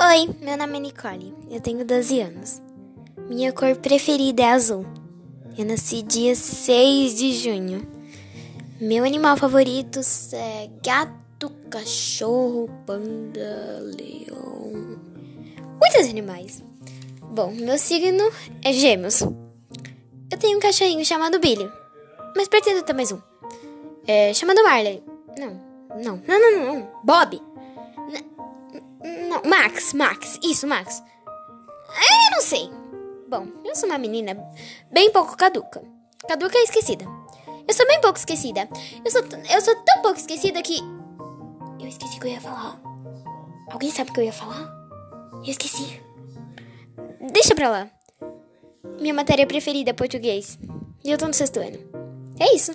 Oi, meu nome é Nicole. Eu tenho 12 anos. Minha cor preferida é azul. Eu nasci dia 6 de junho. Meu animal favorito é gato, cachorro, panda, leão. Muitos animais. Bom, meu signo é Gêmeos. Eu tenho um cachorrinho chamado Billy, mas pretendo ter mais um. É chamado Marley. Não, não, não, não, não. Bob. Não, Max, Max, isso, Max. É, eu não sei. Bom, eu sou uma menina bem pouco caduca. Caduca é esquecida. Eu sou bem pouco esquecida. Eu sou, eu sou tão pouco esquecida que. Eu esqueci o que eu ia falar. Alguém sabe o que eu ia falar? Eu esqueci. Deixa pra lá. Minha matéria preferida é português. E eu tô no sexto ano. É isso.